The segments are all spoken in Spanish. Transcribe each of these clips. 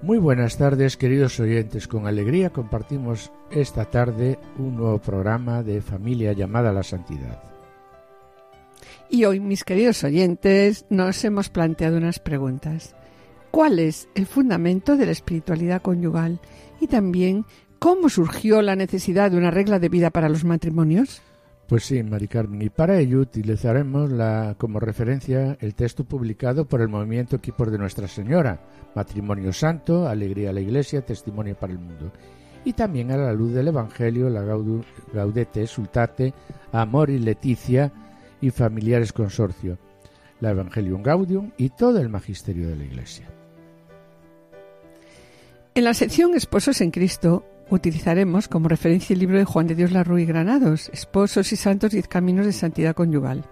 Muy buenas tardes, queridos oyentes. Con alegría compartimos esta tarde un nuevo programa de Familia llamada la Santidad. Y hoy, mis queridos oyentes, nos hemos planteado unas preguntas. ¿Cuál es el fundamento de la espiritualidad conyugal? Y también, ¿cómo surgió la necesidad de una regla de vida para los matrimonios? Pues sí, Mari Carmen, y para ello utilizaremos la, como referencia el texto publicado por el movimiento Equipos de Nuestra Señora, Matrimonio Santo, Alegría a la Iglesia, Testimonio para el Mundo, y también a la luz del Evangelio, la Gaudete, Sultate, Amor y Leticia y Familiares Consorcio, la Evangelium Gaudium y todo el Magisterio de la Iglesia. En la sección Esposos en Cristo utilizaremos como referencia el libro de Juan de Dios Larruy Granados, Esposos y Santos, Diez Caminos de Santidad Conyugal.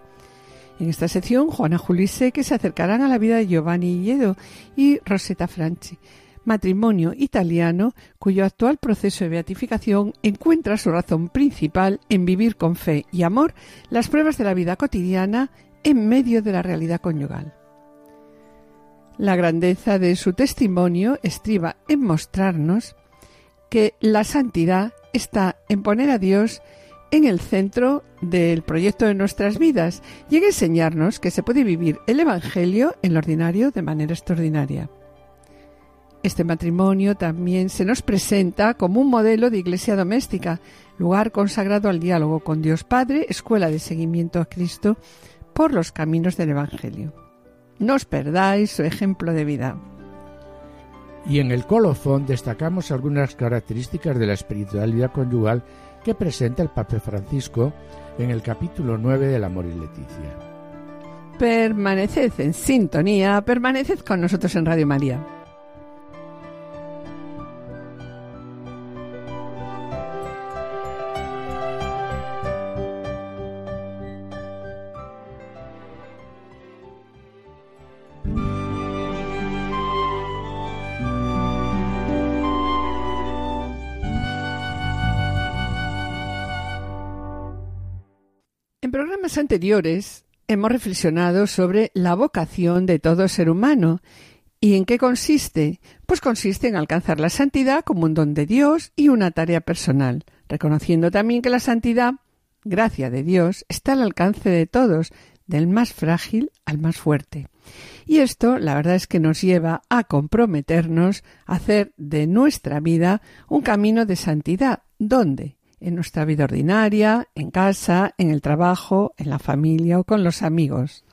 En esta sección, Juana Julise que se acercarán a la vida de Giovanni Illedo y Rosetta Franchi, matrimonio italiano cuyo actual proceso de beatificación encuentra su razón principal en vivir con fe y amor las pruebas de la vida cotidiana en medio de la realidad conyugal. La grandeza de su testimonio estriba en mostrarnos que la santidad está en poner a Dios en el centro del proyecto de nuestras vidas y en enseñarnos que se puede vivir el Evangelio en lo ordinario de manera extraordinaria. Este matrimonio también se nos presenta como un modelo de iglesia doméstica, lugar consagrado al diálogo con Dios Padre, escuela de seguimiento a Cristo por los caminos del Evangelio. No os perdáis su ejemplo de vida. Y en el colofón destacamos algunas características de la espiritualidad conyugal que presenta el Papa Francisco en el capítulo 9 del Amor y Leticia. Permaneced en sintonía, permaneced con nosotros en Radio María. Programas anteriores hemos reflexionado sobre la vocación de todo ser humano. ¿Y en qué consiste? Pues consiste en alcanzar la santidad como un don de Dios y una tarea personal, reconociendo también que la santidad, gracia de Dios, está al alcance de todos, del más frágil al más fuerte. Y esto, la verdad es que nos lleva a comprometernos a hacer de nuestra vida un camino de santidad. ¿Dónde? En nuestra vida ordinaria, en casa, en el trabajo, en la familia o con los amigos.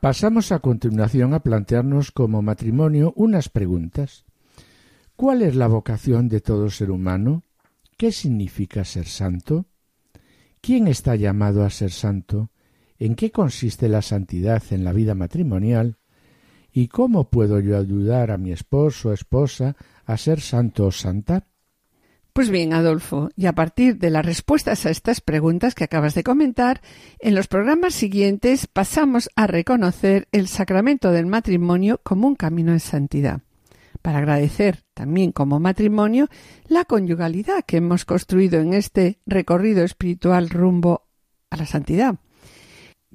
Pasamos a continuación a plantearnos como matrimonio unas preguntas. ¿Cuál es la vocación de todo ser humano? ¿Qué significa ser santo? ¿Quién está llamado a ser santo? ¿En qué consiste la santidad en la vida matrimonial? ¿Y cómo puedo yo ayudar a mi esposo o esposa a ser santo o santa? Pues bien, Adolfo, y a partir de las respuestas a estas preguntas que acabas de comentar, en los programas siguientes pasamos a reconocer el sacramento del matrimonio como un camino de santidad, para agradecer también como matrimonio la conyugalidad que hemos construido en este recorrido espiritual rumbo a la santidad.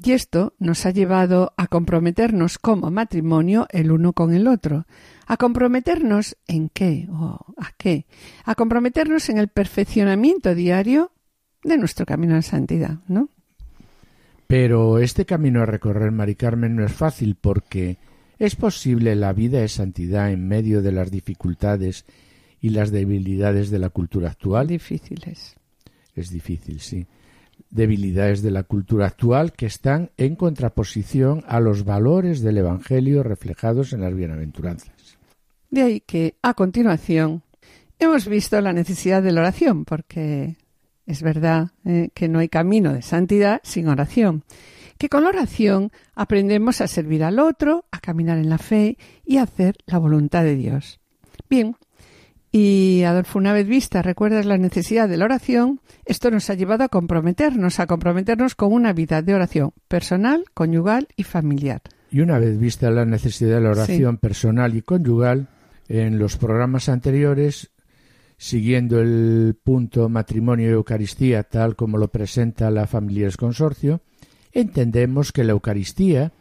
Y esto nos ha llevado a comprometernos como matrimonio el uno con el otro, ¿A comprometernos en qué? ¿O a qué? A comprometernos en el perfeccionamiento diario de nuestro camino a la santidad, ¿no? Pero este camino a recorrer, Mari Carmen, no es fácil porque es posible la vida de santidad en medio de las dificultades y las debilidades de la cultura actual. Difíciles. Es difícil, sí. Debilidades de la cultura actual que están en contraposición a los valores del Evangelio reflejados en las bienaventuranzas. De ahí que, a continuación, hemos visto la necesidad de la oración, porque es verdad eh, que no hay camino de santidad sin oración, que con la oración aprendemos a servir al otro, a caminar en la fe y a hacer la voluntad de Dios. Bien, Y Adolfo, una vez vista, recuerdas la necesidad de la oración, esto nos ha llevado a comprometernos, a comprometernos con una vida de oración personal, conyugal y familiar. Y una vez vista la necesidad de la oración personal y conyugal, en los programas anteriores, siguiendo el punto matrimonio y Eucaristía tal como lo presenta la Familias Consorcio, entendemos que la Eucaristía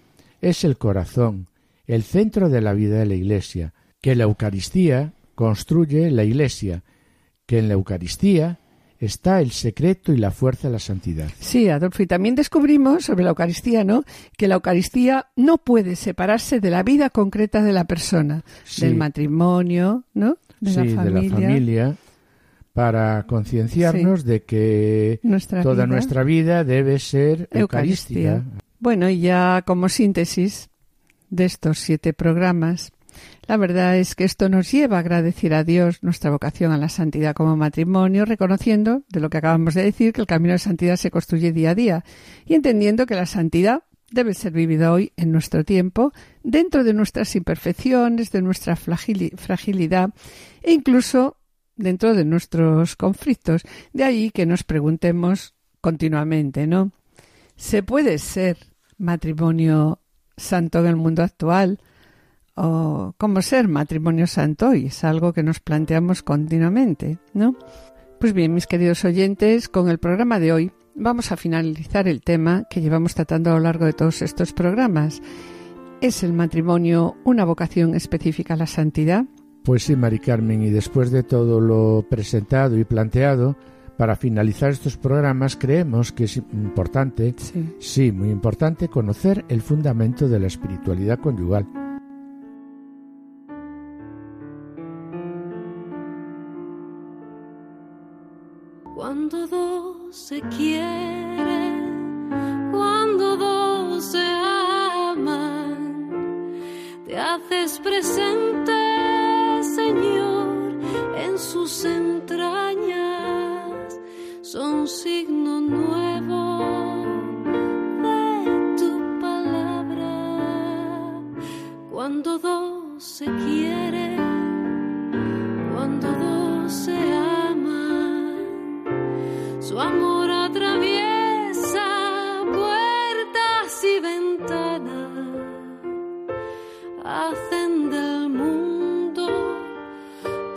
es el corazón, el centro de la vida de la Iglesia, que la Eucaristía construye la Iglesia, que en la Eucaristía está el secreto y la fuerza de la santidad. Sí, Adolfo, y también descubrimos sobre la Eucaristía, ¿no? Que la Eucaristía no puede separarse de la vida concreta de la persona, del matrimonio, ¿no? De, la familia. de la familia, para concienciarnos de que toda nuestra vida debe ser Eucaristía. Bueno, y ya como síntesis de estos siete programas, la verdad es que esto nos lleva a agradecer a Dios nuestra vocación a la santidad como matrimonio, reconociendo, de lo que acabamos de decir, que el camino de santidad se construye día a día y entendiendo que la santidad debe ser vivida hoy en nuestro tiempo, dentro de nuestras imperfecciones, de nuestra fragilidad e incluso dentro de nuestros conflictos. De ahí que nos preguntemos continuamente, ¿no? ¿Se puede ser matrimonio santo en el mundo actual? O cómo ser matrimonio santo y es algo que nos planteamos continuamente, ¿no? Pues bien, mis queridos oyentes, con el programa de hoy vamos a finalizar el tema que llevamos tratando a lo largo de todos estos programas. ¿Es el matrimonio una vocación específica a la santidad? Pues sí, Mari Carmen, y después de todo lo presentado y planteado, para finalizar estos programas creemos que es importante, sí, sí muy importante, conocer el fundamento de la espiritualidad conyugal Cuando dos se quieren, cuando dos se aman, te haces presente, Señor, en sus entrañas, son signo nuevo de tu palabra. Cuando dos se quieren, cuando dos se aman, su amor atraviesa puertas y ventanas, hacen del mundo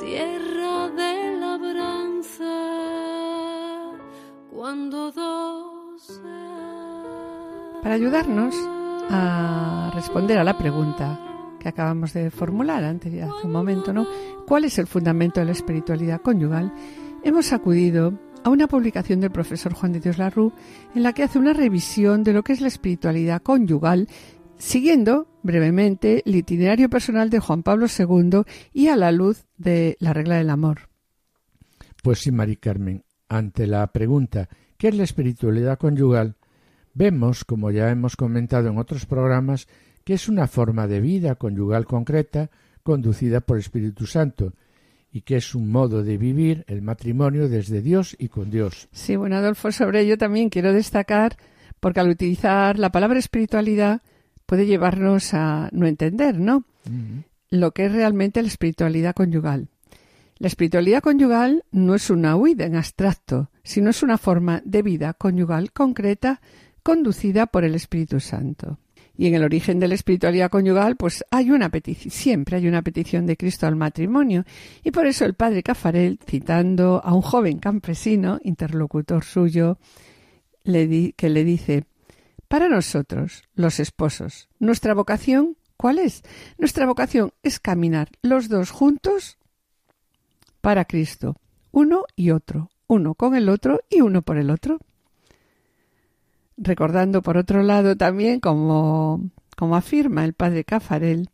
tierra de labranza cuando dos Para ayudarnos a responder a la pregunta que acabamos de formular antes, hace un momento, ¿no? ¿Cuál es el fundamento de la espiritualidad conyugal? Hemos acudido a una publicación del profesor Juan de Dios Larru en la que hace una revisión de lo que es la espiritualidad conyugal, siguiendo brevemente el itinerario personal de Juan Pablo II y a la luz de la regla del amor. Pues sí, Mari Carmen, ante la pregunta ¿qué es la espiritualidad conyugal? Vemos, como ya hemos comentado en otros programas, que es una forma de vida conyugal concreta conducida por el Espíritu Santo, y que es un modo de vivir el matrimonio desde Dios y con Dios. Sí, bueno, Adolfo, sobre ello también quiero destacar, porque al utilizar la palabra espiritualidad puede llevarnos a no entender, ¿no? Lo que es realmente la espiritualidad conyugal. La espiritualidad conyugal no es una huida en abstracto, sino es una forma de vida conyugal concreta conducida por el Espíritu Santo. Y en el origen de la espiritualidad conyugal, pues hay una petición, siempre hay una petición de Cristo al matrimonio. Y por eso el padre Cafarel, citando a un joven campesino, interlocutor suyo, que le dice, para nosotros, los esposos, nuestra vocación, ¿cuál es? Nuestra vocación es caminar los dos juntos para Cristo, uno y otro, uno con el otro y uno por el otro recordando por otro lado también, como, como afirma el padre Cafarel,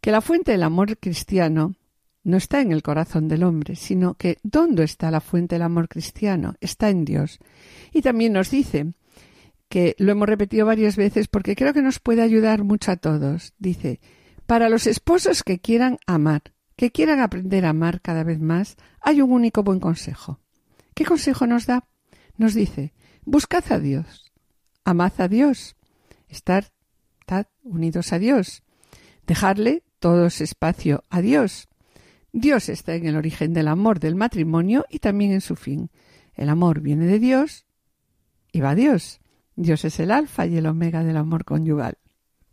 que la fuente del amor cristiano no está en el corazón del hombre, sino que ¿dónde está la fuente del amor cristiano? Está en Dios. Y también nos dice que lo hemos repetido varias veces porque creo que nos puede ayudar mucho a todos. Dice, para los esposos que quieran amar, que quieran aprender a amar cada vez más, hay un único buen consejo. ¿Qué consejo nos da? Nos dice, buscad a Dios, amad a Dios, estar, unidos a Dios, dejarle todo ese espacio a Dios, Dios está en el origen del amor del matrimonio y también en su fin. El amor viene de Dios y va a Dios. Dios es el alfa y el omega del amor conyugal.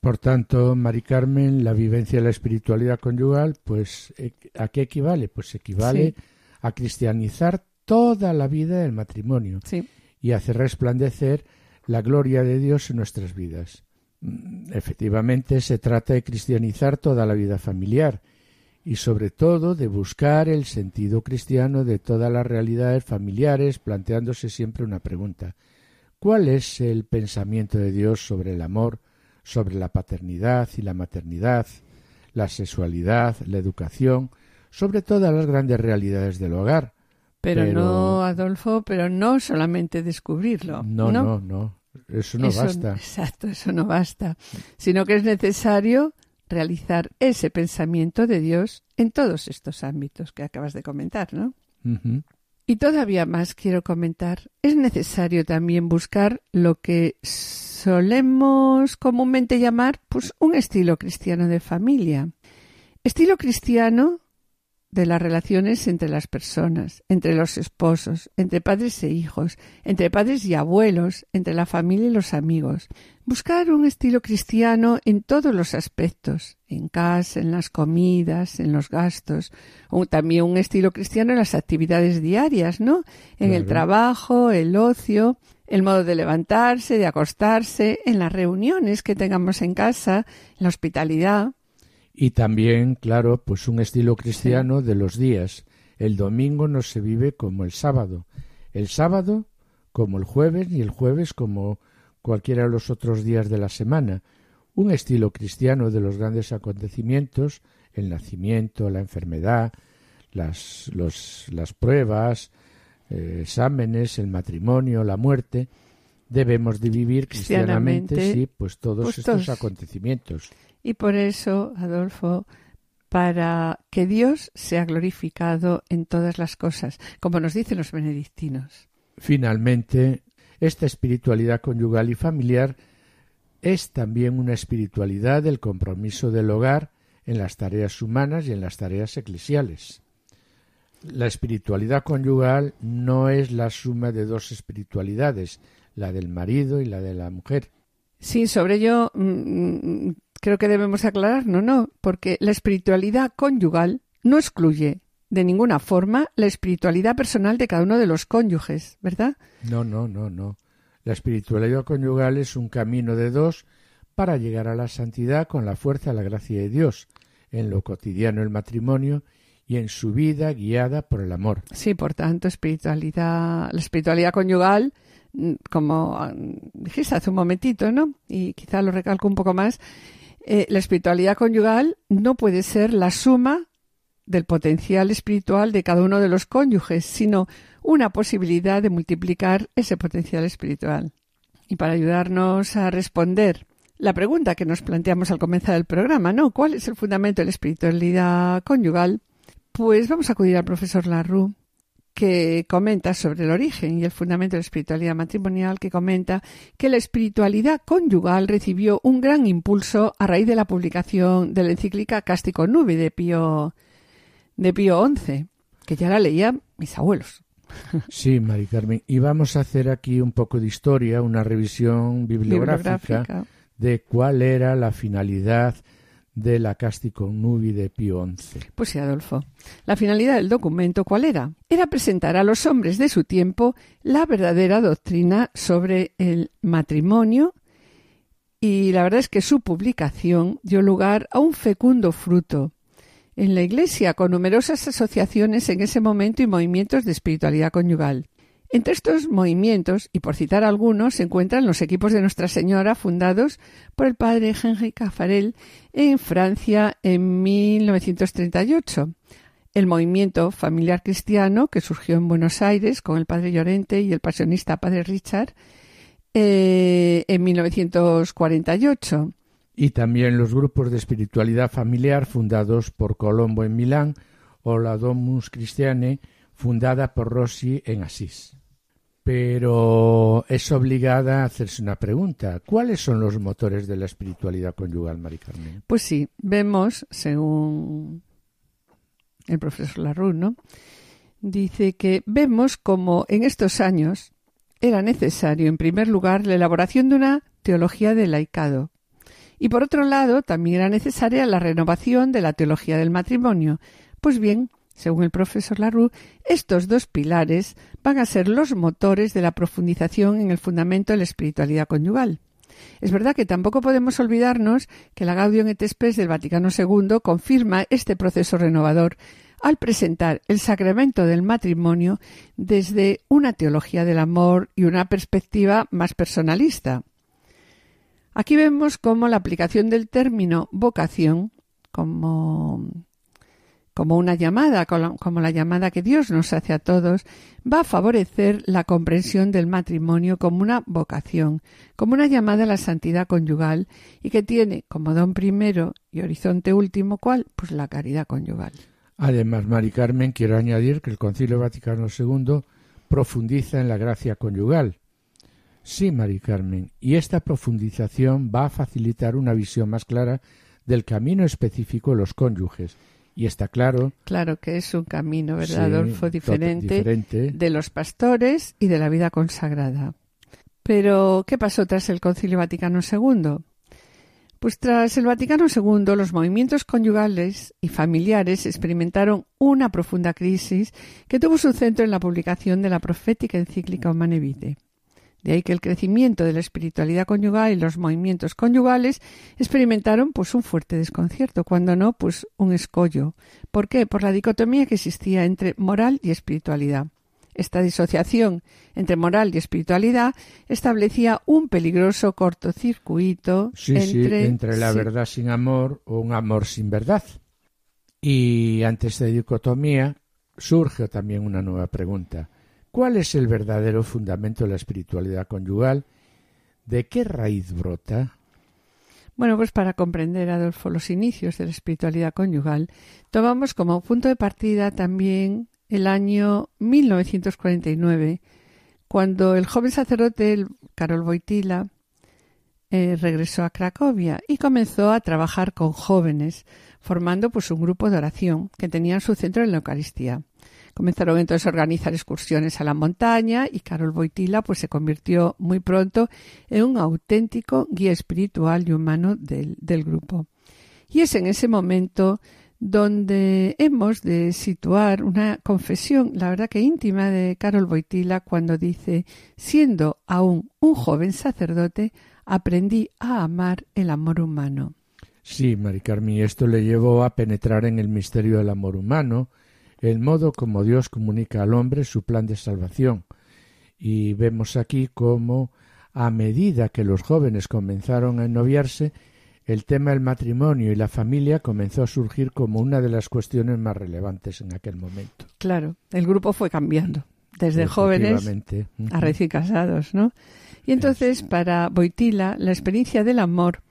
Por tanto, Mari Carmen, la vivencia de la espiritualidad conyugal, pues, eh, ¿a qué equivale? Pues equivale Sí. a cristianizar toda la vida del matrimonio Sí, y hacer resplandecer la gloria de Dios en nuestras vidas. Mm, Efectivamente, se trata de cristianizar toda la vida familiar y sobre todo de buscar el sentido cristiano de todas las realidades familiares, planteándose siempre una pregunta. ¿Cuál es el pensamiento de Dios sobre el amor, sobre la paternidad y la maternidad, la sexualidad, la educación, sobre todas las grandes realidades del hogar? Pero, Pero- no, Adolfo, pero no solamente descubrirlo. No, no, no. Eso no Eso- basta. Exacto, eso no basta, sino que es necesario realizar ese pensamiento de Dios en todos estos ámbitos que acabas de comentar, ¿no? Y todavía más quiero comentar, es necesario también buscar lo que solemos comúnmente llamar pues un estilo cristiano de familia. Estilo cristiano de las relaciones entre las personas, entre los esposos, entre padres e hijos, entre padres y abuelos, entre la familia y los amigos. Buscar un estilo cristiano en todos los aspectos, en casa, en las comidas, en los gastos, o también un estilo cristiano en las actividades diarias, ¿no? En el trabajo, el ocio, el modo de levantarse, de acostarse, en las reuniones que tengamos en casa, en la hospitalidad. Y también, claro, pues un estilo cristiano de los días. El domingo no se vive como el sábado. El sábado como el jueves y el jueves como cualquiera de los otros días de la semana. Un estilo cristiano de los grandes acontecimientos, el nacimiento, la enfermedad, las, los- las pruebas, eh, exámenes, el matrimonio, la muerte. Debemos de vivir cristianamente, Cristianamente, sí, pues todos pues estos todos. acontecimientos. Y por eso, Adolfo, para que Dios sea glorificado en todas las cosas, como nos dicen los benedictinos. Finalmente, esta espiritualidad conyugal y familiar es también una espiritualidad del compromiso del hogar en las tareas humanas y en las tareas eclesiales. La espiritualidad conyugal no es la suma de dos espiritualidades, la del marido y la de la mujer. Sí, sobre ello mm, creo que debemos aclarar, no, no, porque la espiritualidad conyugal no excluye de ninguna forma la espiritualidad personal de cada uno de los cónyuges, ¿verdad? No, no, no, no. La espiritualidad conyugal es un camino de dos para llegar a la santidad con la fuerza de la gracia de Dios, en lo cotidiano el matrimonio y en su vida guiada por el amor. Sí, por tanto, espiritualidad, la espiritualidad conyugal, mm, como ah, dijiste hace un momentito, ¿no? Y quizá lo recalco un poco más, eh, la espiritualidad conyugal no puede ser la suma del potencial espiritual de cada uno de los cónyuges, sino una posibilidad de multiplicar ese potencial espiritual. Y para ayudarnos a responder la pregunta que nos planteamos al comenzar el programa, ¿no? ¿Cuál es el fundamento de la espiritualidad conyugal? Pues vamos a acudir al profesor Larue, que comenta sobre el origen y el fundamento de la espiritualidad matrimonial, que comenta que la espiritualidad conyugal recibió un gran impulso a raíz de la publicación de la encíclica Cástico Nubi de Pío, de Pío XI, que ya la leían mis abuelos. Sí, Mari Carmen. Y vamos a hacer aquí un poco de historia, una revisión bibliográfica, Bibliográfica. de cuál era la finalidad de la Nubi de Pío XI. Pues sí, Adolfo. La finalidad del documento, ¿cuál era? Era presentar a los hombres de su tiempo la verdadera doctrina sobre el matrimonio y la verdad es que su publicación dio lugar a un fecundo fruto en la Iglesia con numerosas asociaciones en ese momento y movimientos de espiritualidad conyugal. Entre estos movimientos, y por citar algunos, se encuentran los equipos de Nuestra Señora fundados por el padre Henri Caffarel en Francia en 1938. El movimiento familiar cristiano que surgió en Buenos Aires con el padre Llorente y el pasionista padre Richard eh, en 1948. Y también los grupos de espiritualidad familiar fundados por Colombo en Milán o la Domus Christiane fundada por Rossi en Asís. Pero es obligada a hacerse una pregunta. ¿Cuáles son los motores de la espiritualidad conyugal, Mari Carmen? Pues sí, vemos, según el profesor Larue, ¿no? Dice que vemos como en estos años era necesario, en primer lugar, la elaboración de una teología del laicado. Y por otro lado, también era necesaria la renovación de la teología del matrimonio. Pues bien, según el profesor Larue, estos dos pilares van a ser los motores de la profundización en el fundamento de la espiritualidad conyugal. Es verdad que tampoco podemos olvidarnos que la Gaudium et Spes del Vaticano II confirma este proceso renovador al presentar el sacramento del matrimonio desde una teología del amor y una perspectiva más personalista. Aquí vemos cómo la aplicación del término vocación como como una llamada, como la llamada que Dios nos hace a todos, va a favorecer la comprensión del matrimonio como una vocación, como una llamada a la santidad conyugal y que tiene como don primero y horizonte último, ¿cuál? Pues la caridad conyugal. Además, Mari Carmen, quiero añadir que el Concilio Vaticano II profundiza en la gracia conyugal. Sí, Mari Carmen, y esta profundización va a facilitar una visión más clara del camino específico de los cónyuges y está claro. Claro que es un camino, ¿verdad, Adolfo? Diferente, de los pastores y de la vida consagrada. Pero, ¿qué pasó tras el Concilio Vaticano II? Pues tras el Vaticano II, los movimientos conyugales y familiares experimentaron una profunda crisis que tuvo su centro en la publicación de la profética encíclica Humane Vitae. De ahí que el crecimiento de la espiritualidad conyugal y los movimientos conyugales experimentaron pues un fuerte desconcierto, cuando no, pues un escollo. ¿Por qué? Por la dicotomía que existía entre moral y espiritualidad. Esta disociación entre moral y espiritualidad establecía un peligroso cortocircuito entre, entre la verdad sin amor o un amor sin verdad. Y ante esta dicotomía surge también una nueva pregunta. ¿Cuál es el verdadero fundamento de la espiritualidad conyugal? ¿De qué raíz brota? Bueno, pues para comprender, Adolfo, los inicios de la espiritualidad conyugal, tomamos como punto de partida también el año 1949, cuando el joven sacerdote Karol Wojtyla eh, regresó a Cracovia y comenzó a trabajar con jóvenes, formando pues un grupo de oración que tenían su centro en la Eucaristía. Comenzaron entonces a organizar excursiones a la montaña y Carol Boitila pues se convirtió muy pronto en un auténtico guía espiritual y humano del, del grupo. Y es en ese momento donde hemos de situar una confesión, la verdad que íntima, de Carol Boitila cuando dice, siendo aún un joven sacerdote, aprendí a amar el amor humano. Sí, Mari Carmi, esto le llevó a penetrar en el misterio del amor humano, el modo como Dios comunica al hombre su plan de salvación. Y vemos aquí cómo, a medida que los jóvenes comenzaron a noviarse, el tema del matrimonio y la familia comenzó a surgir como una de las cuestiones más relevantes en aquel momento. Claro, el grupo fue cambiando, desde jóvenes a recién casados, ¿no? Y entonces, para Boitila, la experiencia del amor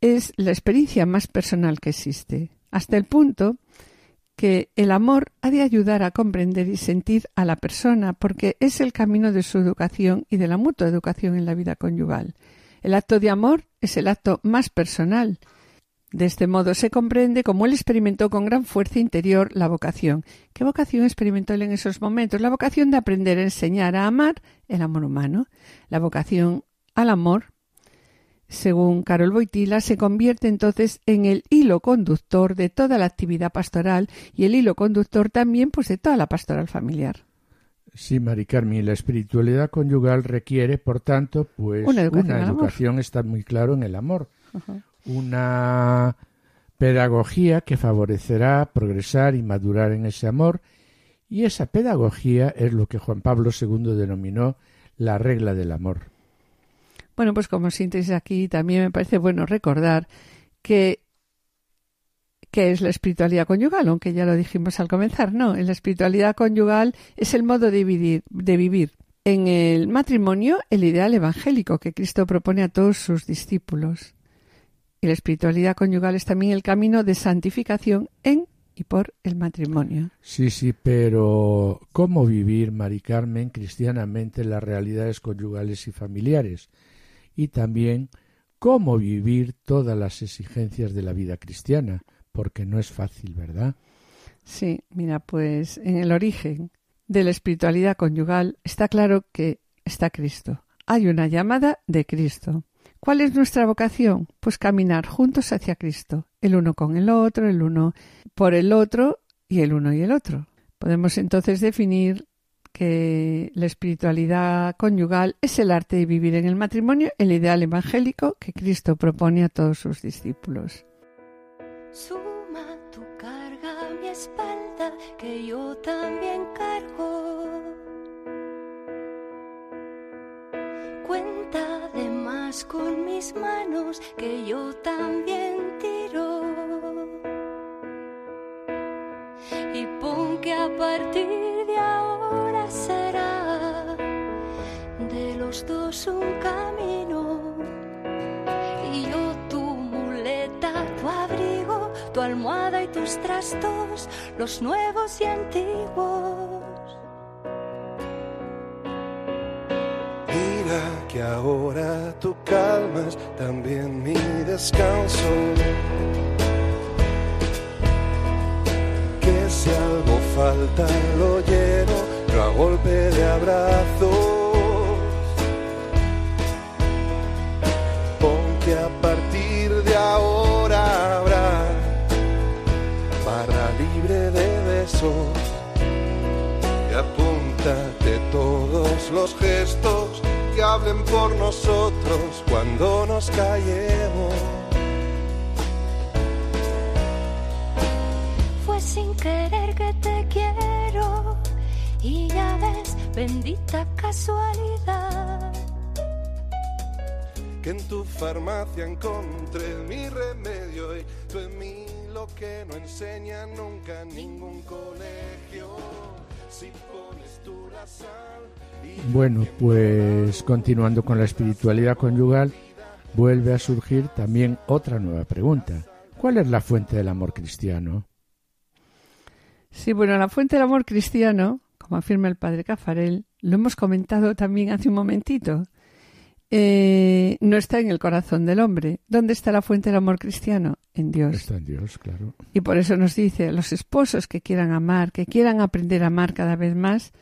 es la experiencia más personal que existe, hasta el punto que el amor ha de ayudar a comprender y sentir a la persona porque es el camino de su educación y de la mutua educación en la vida conyugal. El acto de amor es el acto más personal. De este modo se comprende cómo él experimentó con gran fuerza interior la vocación. ¿Qué vocación experimentó él en esos momentos? La vocación de aprender a enseñar a amar el amor humano. La vocación al amor según Carol Boitila, se convierte entonces en el hilo conductor de toda la actividad pastoral y el hilo conductor también pues de toda la pastoral familiar. Sí, Mari Carmen, la espiritualidad conyugal requiere, por tanto, pues una educación, está muy claro en el amor, una pedagogía que favorecerá progresar y madurar en ese amor, y esa pedagogía es lo que Juan Pablo II denominó la regla del amor. Bueno, pues como síntesis aquí también me parece bueno recordar que ¿Qué es la espiritualidad conyugal? Aunque ya lo dijimos al comenzar, no. En la espiritualidad conyugal es el modo de vivir, de vivir. En el matrimonio, el ideal evangélico que Cristo propone a todos sus discípulos. Y la espiritualidad conyugal es también el camino de santificación en y por el matrimonio. Sí, sí, pero ¿cómo vivir, Mari Carmen, cristianamente las realidades conyugales y familiares? Y también cómo vivir todas las exigencias de la vida cristiana, porque no es fácil, ¿verdad? Sí, mira, pues en el origen de la espiritualidad conyugal está claro que está Cristo. Hay una llamada de Cristo. ¿Cuál es nuestra vocación? Pues caminar juntos hacia Cristo, el uno con el otro, el uno por el otro y el uno y el otro. Podemos entonces definir la espiritualidad conyugal es el arte de vivir en el matrimonio, el ideal evangélico que Cristo propone a todos sus discípulos. Suma tu carga a mi espalda, que yo también cargo. Cuenta de más con mis manos, que yo también tiro. Y pon que a partir será de los dos un camino. Y yo tu muleta, tu abrigo, tu almohada y tus trastos, los nuevos y antiguos. Mira que ahora tú calmas también mi descanso. Que si algo falta lo lleno, yo a golpe de abrazos. Pon que a partir de ahora habrá barra libre de besos y apúntate todos los gestos que hablen por nosotros cuando nos callemos. Fue sin querer que te ya ves, bendita casualidad. Que en tu farmacia encontré mi remedio y tú en mí lo que no enseña nunca ningún colegio. Si pones tú la sal y Bueno, pues continuando con la espiritualidad conyugal, vuelve a surgir también otra nueva pregunta. ¿Cuál es la fuente del amor cristiano? Sí, bueno, la fuente del amor cristiano, como afirma el padre Cafarel, lo hemos comentado también hace un momentito, eh, no está en el corazón del hombre. ¿Dónde está la fuente del amor cristiano? En Dios. Está en Dios, claro. Y por eso nos dice, los esposos que quieran amar, que quieran aprender a amar cada vez más,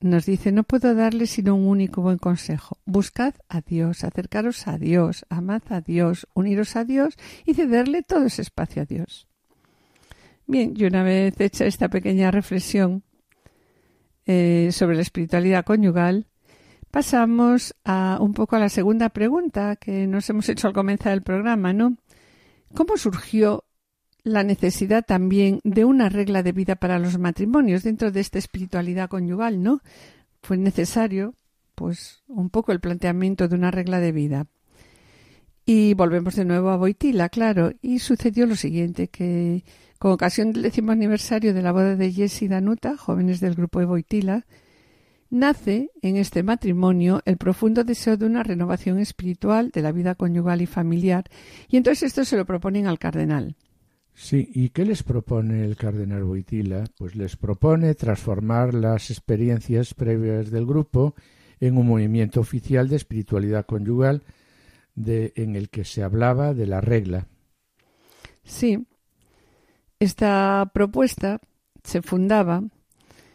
nos dice, no puedo darles sino un único buen consejo. Buscad a Dios, acercaros a Dios, amad a Dios, uniros a Dios y cederle todo ese espacio a Dios. Bien, y una vez hecha esta pequeña reflexión eh, sobre la espiritualidad conyugal, pasamos a un poco a la segunda pregunta que nos hemos hecho al comenzar el programa, ¿no? ¿Cómo surgió la necesidad también de una regla de vida para los matrimonios dentro de esta espiritualidad conyugal, ¿no? Fue necesario, pues, un poco el planteamiento de una regla de vida. Y volvemos de nuevo a Boitila, claro, y sucedió lo siguiente, que con ocasión del décimo aniversario de la boda de Jess y Danuta, jóvenes del grupo de Boitila, nace en este matrimonio el profundo deseo de una renovación espiritual de la vida conyugal y familiar, y entonces esto se lo proponen al cardenal. Sí, ¿y qué les propone el cardenal Boitila? Pues les propone transformar las experiencias previas del grupo en un movimiento oficial de espiritualidad conyugal en el que se hablaba de la regla. Sí, esta propuesta se fundaba,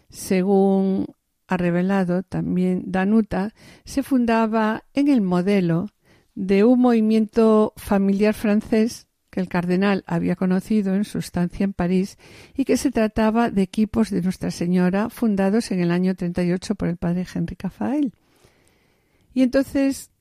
según ha revelado también Danuta, se fundaba en el modelo de un movimiento familiar francés que el cardenal había conocido en su estancia en París y que se trataba de equipos de Nuestra Señora fundados en el año 38 por el padre Henry Cafael. Y entonces,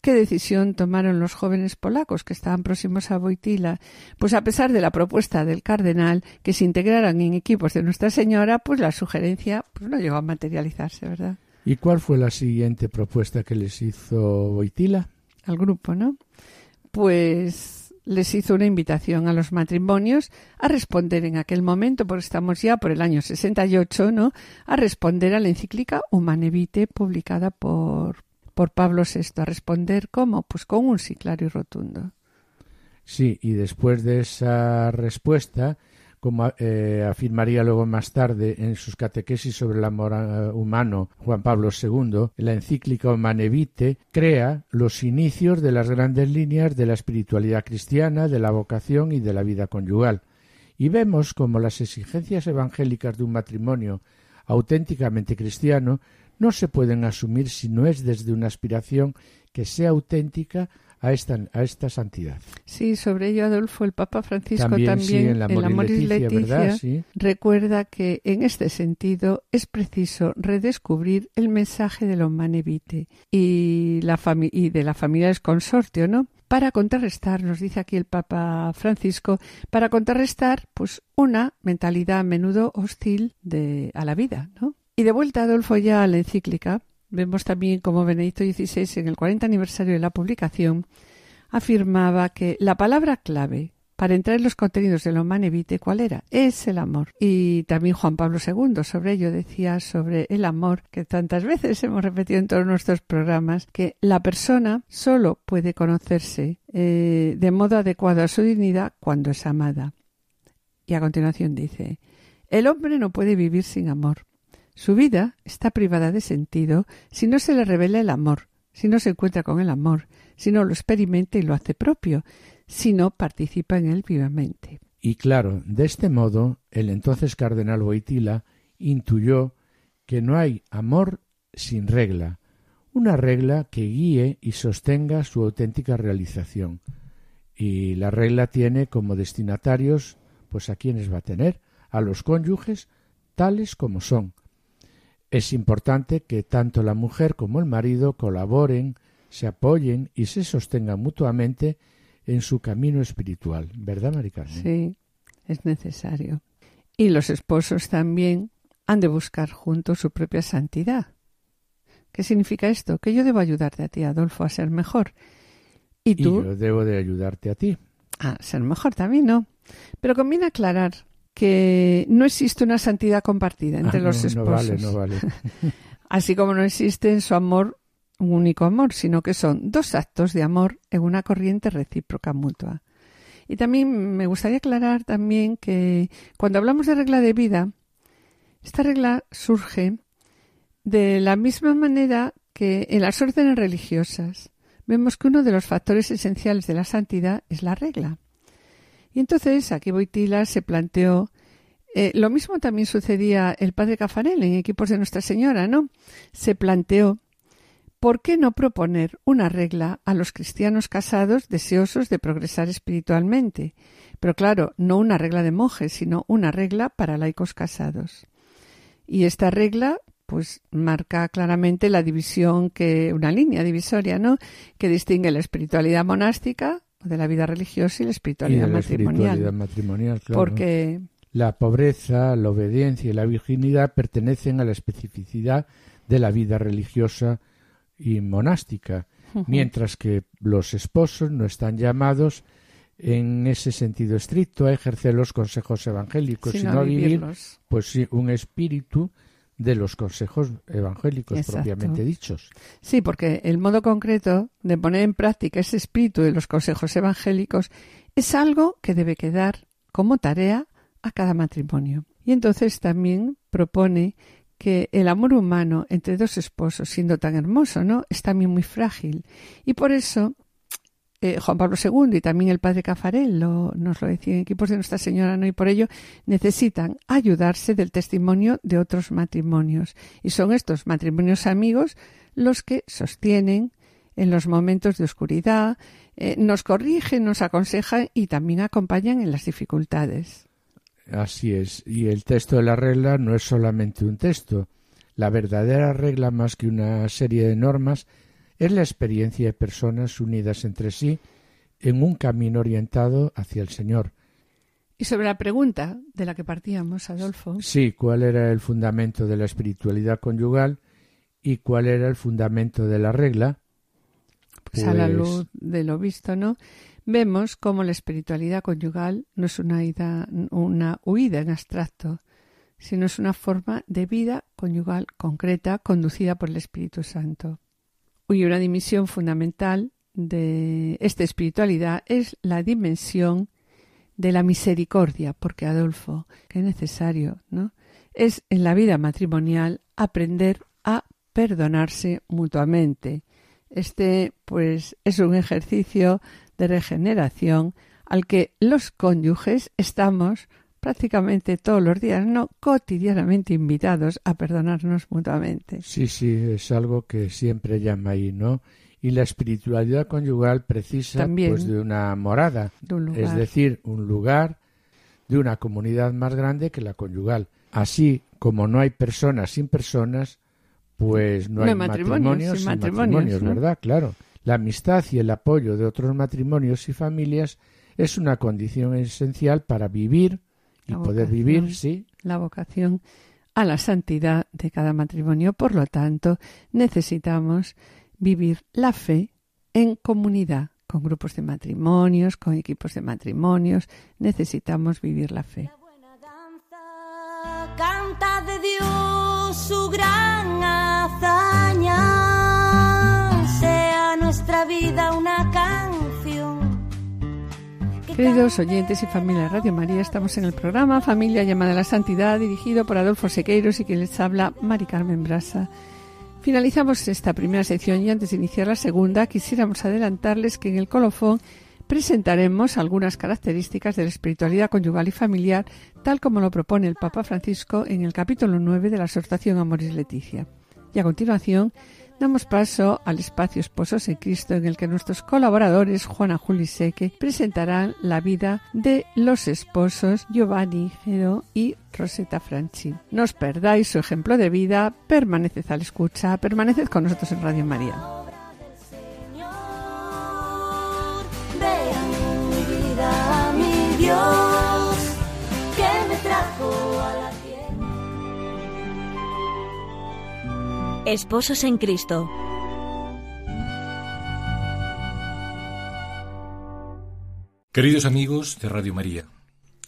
¿qué decisión tomaron los jóvenes polacos que estaban próximos a Boitila? Pues a pesar de la propuesta del cardenal que se integraran en equipos de Nuestra Señora, pues la sugerencia pues no llegó a materializarse, ¿verdad? ¿Y cuál fue la siguiente propuesta que les hizo Boitila? Al grupo, ¿no? Pues les hizo una invitación a los matrimonios a responder en aquel momento, porque estamos ya por el año 68, ¿no? A responder a la encíclica Humane Vitae publicada por, por Pablo VI. A responder cómo? Pues con un sí claro y rotundo. Sí, y después de esa respuesta, como eh, afirmaría luego más tarde en sus catequesis sobre el amor eh, humano Juan Pablo II, la encíclica Humane Vitae crea los inicios de las grandes líneas de la espiritualidad cristiana, de la vocación y de la vida conyugal. y vemos como las exigencias evangélicas de un matrimonio auténticamente cristiano no se pueden asumir si no es desde una aspiración que sea auténtica a esta, a esta santidad. Sí, sobre ello, Adolfo, el Papa Francisco También, también, sí, en la. Sí. recuerda que en este sentido es preciso redescubrir el mensaje de la Humane Vitae y, la y de la familia del consortio, ¿no? Para contrarrestar, nos dice aquí el Papa Francisco, para contrarrestar, pues, una mentalidad a menudo hostil de, a la vida, ¿no? Y de vuelta, Adolfo, ya a la encíclica, vemos también como Benedicto XVI, en el 40 aniversario de la publicación, afirmaba que la palabra clave para entrar en los contenidos de la Humane Vitae, ¿cuál era? Es el amor. Y también Juan Pablo II sobre ello decía sobre el amor, que tantas veces hemos repetido en todos nuestros programas, que la persona solo puede conocerse eh, de modo adecuado a su dignidad cuando es amada. Y a continuación dice, el hombre no puede vivir sin amor. Su vida está privada de sentido si no se le revela el amor, si no se encuentra con el amor, si no lo experimenta y lo hace propio, si no participa en él vivamente. Y claro, de este modo, el entonces cardenal Boitila intuyó que no hay amor sin regla, una regla que guíe y sostenga su auténtica realización. Y la regla tiene como destinatarios, pues a quienes va a tener, a los cónyuges tales como son. Es importante que tanto la mujer como el marido colaboren, se apoyen y se sostengan mutuamente en su camino espiritual, ¿verdad, Mari Carmen? Sí, es necesario. Y los esposos también han de buscar juntos su propia santidad. ¿Qué significa esto? Que yo debo ayudarte a ti, Adolfo, a ser mejor. Y Y tú yo debo de ayudarte a ti. a ser mejor también, ¿no? Pero conviene aclarar que no existe una santidad compartida entre Ah, los no, esposos. No vale, no vale. Así como no existe en su amor un único amor, sino que son dos actos de amor en una corriente recíproca mutua. Y también me gustaría aclarar también que cuando hablamos de regla de vida, esta regla surge de la misma manera que en las órdenes religiosas vemos que uno de los factores esenciales de la santidad es la regla. Y entonces aquí Boitila se planteó eh, lo mismo también sucedía el padre Cafarel en equipos de Nuestra Señora, ¿no? Se planteó ¿por qué no proponer una regla a los cristianos casados deseosos de progresar espiritualmente? Pero claro, no una regla de monjes, sino una regla para laicos casados. Y esta regla pues marca claramente la división que una línea divisoria, ¿no? que distingue la espiritualidad monástica de la vida religiosa y la Y espiritualidad de la matrimonial. espiritualidad matrimonial, claro. Porque La pobreza, la obediencia y la virginidad pertenecen a la especificidad de la vida religiosa y monástica, mientras que los esposos no están llamados en ese sentido estricto a ejercer los consejos evangélicos, sino sino a vivir vivirlos. pues un espíritu de los consejos evangélicos Exacto. propiamente dichos. Sí, porque el modo concreto de poner en práctica ese espíritu de los consejos evangélicos es algo que debe quedar como tarea a cada matrimonio. Y entonces también propone que el amor humano entre dos esposos, siendo tan hermoso, ¿no? es también muy frágil. Y por eso eh, Juan Pablo II y también el padre Cafarel lo- nos lo decían equipos de Nuestra Señora, ¿no? Y por ello necesitan ayudarse del testimonio de otros matrimonios. Y son estos matrimonios amigos los que sostienen en los momentos de oscuridad, eh, nos corrigen, nos aconsejan y también acompañan en las dificultades. Así es. Y el texto de la regla no es solamente un texto. La verdadera regla, más que una serie de normas, es la experiencia de personas unidas entre sí en un camino orientado hacia el Señor. Y sobre la pregunta de la que partíamos, Adolfo, Sí, cuál era el fundamento de la espiritualidad conyugal y cuál era el fundamento de la regla. pues a la Pues- luz de lo visto, ¿no? Vemos cómo la espiritualidad conyugal no es una, ida- una huida en abstracto, sino es una forma de vida conyugal concreta conducida por el Espíritu Santo. Y una dimensión fundamental de esta espiritualidad es la dimensión de la misericordia, porque Adolfo, es necesario, ¿no? Es en la vida matrimonial aprender a perdonarse mutuamente. Este, pues, es un ejercicio de regeneración al que los cónyuges estamos prácticamente todos los días, no cotidianamente invitados a perdonarnos mutuamente. Sí, sí, es algo que siempre llama ahí, ¿no? Y la espiritualidad conyugal precisa También. pues de una morada, De un lugar. es decir, un lugar de una comunidad más grande que la conyugal. Así como no hay personas sin personas, pues no, No hay matrimonios matrimonios sin sin matrimonios, matrimonios, ¿no? ¿verdad? Claro. La amistad y el apoyo de otros matrimonios y familias es una condición esencial para vivir y La poder vocación. vivir, sí, La vocación a la santidad de cada matrimonio. Por lo tanto, necesitamos vivir la fe en comunidad, con grupos de matrimonios, con equipos de matrimonios. Necesitamos vivir la fe. buena danza canta de Dios su gran hazaña. Sea nuestra vida una Queridos oyentes y familia de Radio María, estamos en el programa Familia llamada a la Santidad, dirigido por Adolfo Sequeiros y quien les habla, Mari Carmen Brasa. Finalizamos esta primera sección y antes de iniciar la segunda, quisiéramos adelantarles que en el colofón presentaremos algunas características de la espiritualidad conyugal y familiar, tal como lo propone el Papa Francisco en el capítulo 9 de la exhortación Amoris Leticia. Y a continuación, damos paso al espacio Esposos en Cristo, en el que nuestros colaboradores, Juana Juli Seque, presentarán la vida de los esposos Giovanni Gedo y Rosetta Franchi. No os perdáis su ejemplo de vida, permaneced a la escucha, permaneced con nosotros en Radio María. Esposos en Cristo. Queridos amigos de Radio María,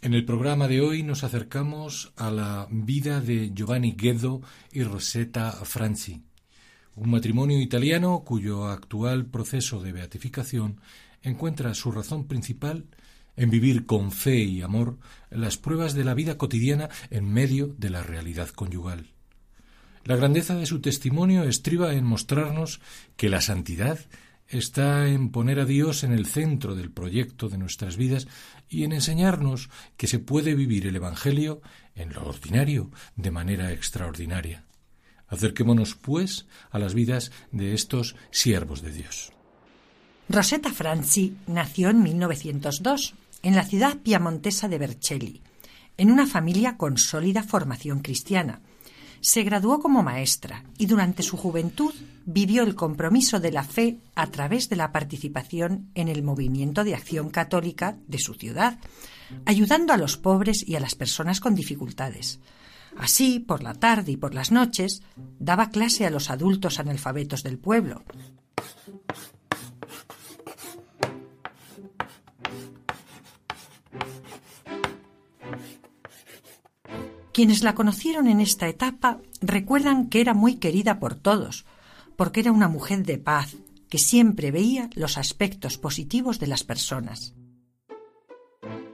en el programa de hoy nos acercamos a la vida de Giovanni Guedo y Rosetta Franci, un matrimonio italiano cuyo actual proceso de beatificación encuentra su razón principal en vivir con fe y amor las pruebas de la vida cotidiana en medio de la realidad conyugal. La grandeza de su testimonio estriba en mostrarnos que la santidad está en poner a Dios en el centro del proyecto de nuestras vidas y en enseñarnos que se puede vivir el Evangelio en lo ordinario de manera extraordinaria. Acerquémonos, pues, a las vidas de estos siervos de Dios. Rosetta Franci nació en 1902 en la ciudad piamontesa de Vercelli, en una familia con sólida formación cristiana. Se graduó como maestra y durante su juventud vivió el compromiso de la fe a través de la participación en el movimiento de acción católica de su ciudad, ayudando a los pobres y a las personas con dificultades. Así, por la tarde y por las noches, daba clase a los adultos analfabetos del pueblo. Quienes la conocieron en esta etapa recuerdan que era muy querida por todos, porque era una mujer de paz, que siempre veía los aspectos positivos de las personas.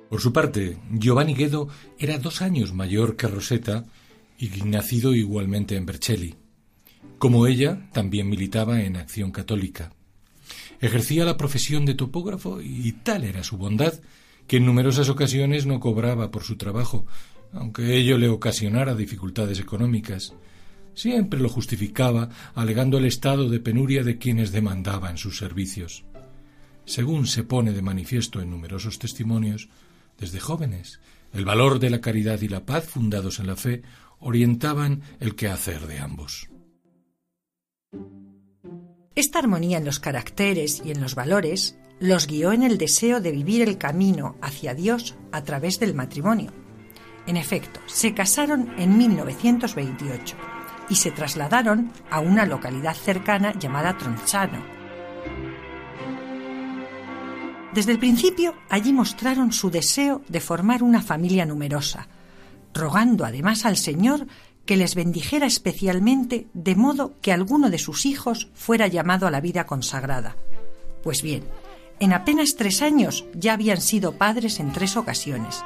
Por su parte, Giovanni Guedo era dos años mayor que Rosetta y nacido igualmente en Vercelli. Como ella, también militaba en Acción Católica. Ejercía la profesión de topógrafo y tal era su bondad que en numerosas ocasiones no cobraba por su trabajo, aunque ello le ocasionara dificultades económicas. Siempre lo justificaba alegando el estado de penuria de quienes demandaban sus servicios. Según se pone de manifiesto en numerosos testimonios, desde jóvenes, el valor de la caridad y la paz fundados en la fe orientaban el quehacer de ambos. Esta armonía en los caracteres y en los valores los guió en el deseo de vivir el camino hacia Dios a través del matrimonio. En efecto, se casaron en 1928 y se trasladaron a una localidad cercana llamada Tronzano. Desde el principio, allí mostraron su deseo de formar una familia numerosa, rogando además al Señor que les bendijera especialmente de modo que alguno de sus hijos fuera llamado a la vida consagrada. Pues bien, en apenas tres años ya habían sido padres en tres ocasiones.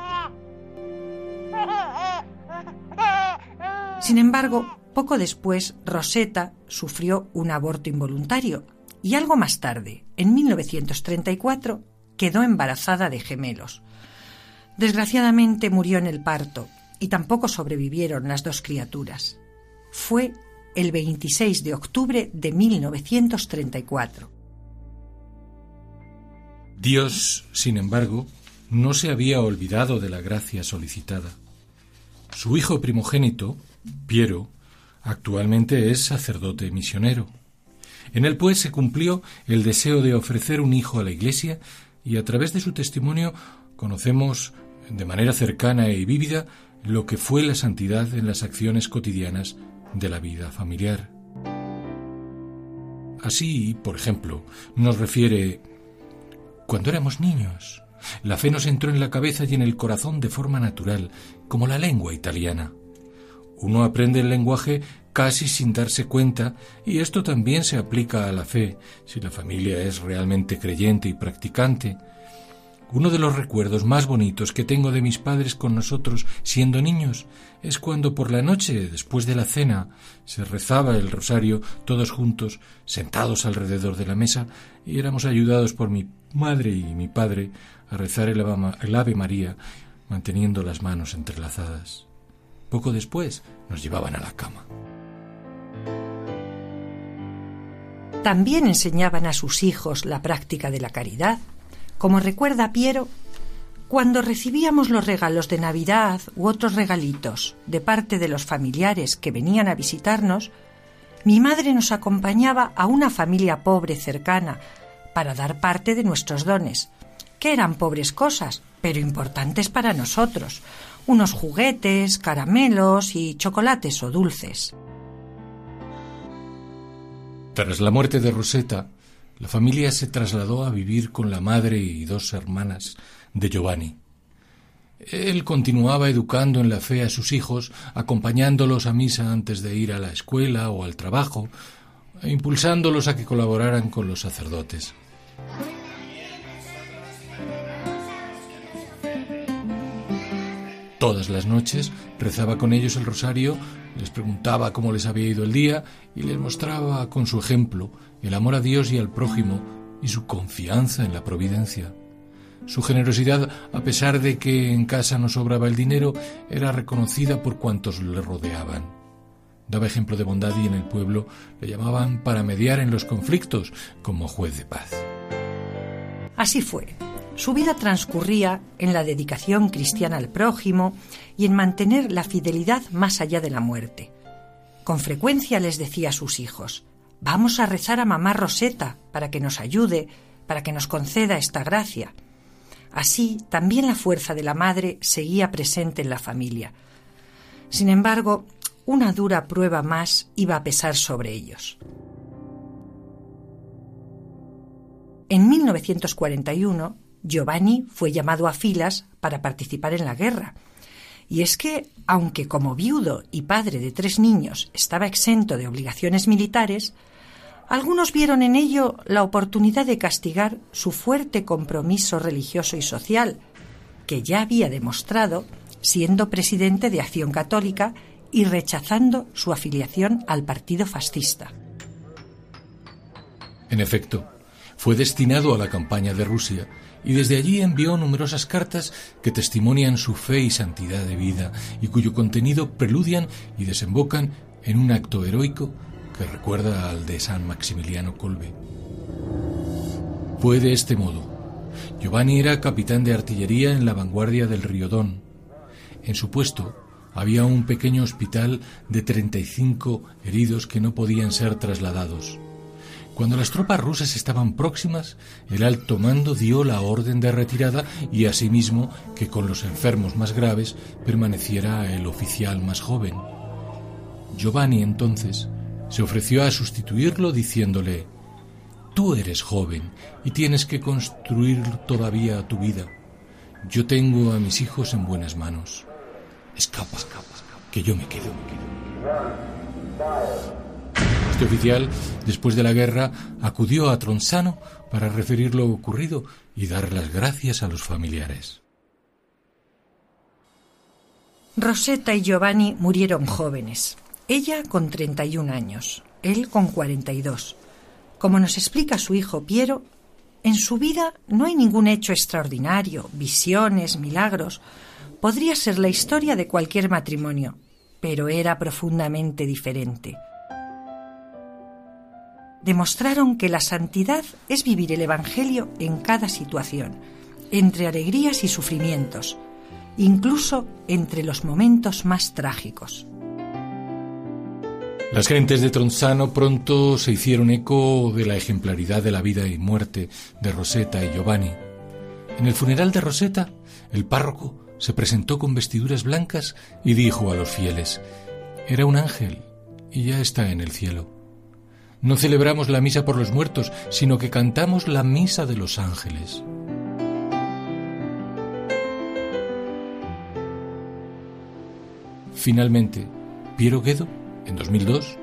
Sin embargo, poco después, Rosetta sufrió un aborto involuntario y algo más tarde, en 1934, quedó embarazada de gemelos. Desgraciadamente murió en el parto y tampoco sobrevivieron las dos criaturas. Fue el 26 de octubre de 1934. Dios, sin embargo, no se había olvidado de la gracia solicitada. Su hijo primogénito, Piero, actualmente es sacerdote misionero. En él, pues, se cumplió el deseo de ofrecer un hijo a la Iglesia y a través de su testimonio conocemos de manera cercana y vívida lo que fue la santidad en las acciones cotidianas de la vida familiar. Así, por ejemplo, nos refiere cuando éramos niños. La fe nos entró en la cabeza y en el corazón de forma natural, como la lengua italiana. Uno aprende el lenguaje casi sin darse cuenta, y esto también se aplica a la fe, si la familia es realmente creyente y practicante. Uno de los recuerdos más bonitos que tengo de mis padres con nosotros siendo niños es cuando por la noche, después de la cena, se rezaba el rosario todos juntos, sentados alrededor de la mesa, y éramos ayudados por mi madre y mi padre a rezar el Ave María, manteniendo las manos entrelazadas. Poco después nos llevaban a la cama. También enseñaban a sus hijos la práctica de la caridad. Como recuerda Piero, cuando recibíamos los regalos de Navidad u otros regalitos de parte de los familiares que venían a visitarnos, mi madre nos acompañaba a una familia pobre cercana para dar parte de nuestros dones, que eran pobres cosas, pero importantes para nosotros, unos juguetes, caramelos y chocolates o dulces. Tras la muerte de Rosetta, la familia se trasladó a vivir con la madre y dos hermanas de Giovanni. Él continuaba educando en la fe a sus hijos, acompañándolos a misa antes de ir a la escuela o al trabajo, e impulsándolos a que colaboraran con los sacerdotes. Todas las noches rezaba con ellos el rosario, les preguntaba cómo les había ido el día y les mostraba con su ejemplo el amor a Dios y al prójimo y su confianza en la providencia. Su generosidad, a pesar de que en casa no sobraba el dinero, era reconocida por cuantos le rodeaban. Daba ejemplo de bondad y en el pueblo le llamaban para mediar en los conflictos como juez de paz. Así fue. Su vida transcurría en la dedicación cristiana al prójimo y en mantener la fidelidad más allá de la muerte. Con frecuencia les decía a sus hijos, vamos a rezar a mamá Roseta para que nos ayude, para que nos conceda esta gracia. Así, también la fuerza de la madre seguía presente en la familia. Sin embargo, una dura prueba más iba a pesar sobre ellos. En 1941, Giovanni fue llamado a filas para participar en la guerra. Y es que, aunque como viudo y padre de tres niños estaba exento de obligaciones militares, algunos vieron en ello la oportunidad de castigar su fuerte compromiso religioso y social, que ya había demostrado siendo presidente de Acción Católica y rechazando su afiliación al partido fascista. En efecto, fue destinado a la campaña de Rusia y desde allí envió numerosas cartas que testimonian su fe y santidad de vida y cuyo contenido preludian y desembocan en un acto heroico que recuerda al de San Maximiliano Kolbe. Fue de este modo. Giovanni era capitán de artillería en la vanguardia del río Don. En su puesto había un pequeño hospital de 35 heridos que no podían ser trasladados. Cuando las tropas rusas estaban próximas, el alto mando dio la orden de retirada y asimismo que con los enfermos más graves permaneciera el oficial más joven. Giovanni entonces se ofreció a sustituirlo diciéndole, Tú eres joven y tienes que construir todavía tu vida. Yo tengo a mis hijos en buenas manos. Escapa, que yo me quedo. Este oficial, después de la guerra, acudió a Tronsano para referir lo ocurrido y dar las gracias a los familiares. Rosetta y Giovanni murieron jóvenes. Ella con 31 años, él con 42. Como nos explica su hijo Piero, En su vida no hay ningún hecho extraordinario, visiones, milagros. Podría ser la historia de cualquier matrimonio, pero era profundamente diferente. Demostraron que la santidad es vivir el Evangelio en cada situación, entre alegrías y sufrimientos, incluso entre los momentos más trágicos. Las gentes de Tronzano pronto se hicieron eco de la ejemplaridad de la vida y muerte de Rosetta y Giovanni. En el funeral de Rosetta, el párroco se presentó con vestiduras blancas y dijo a los fieles, era un ángel y ya está en el cielo. No celebramos la misa por los muertos, sino que cantamos la misa de los ángeles. Finalmente, Piero Guedo en 2002,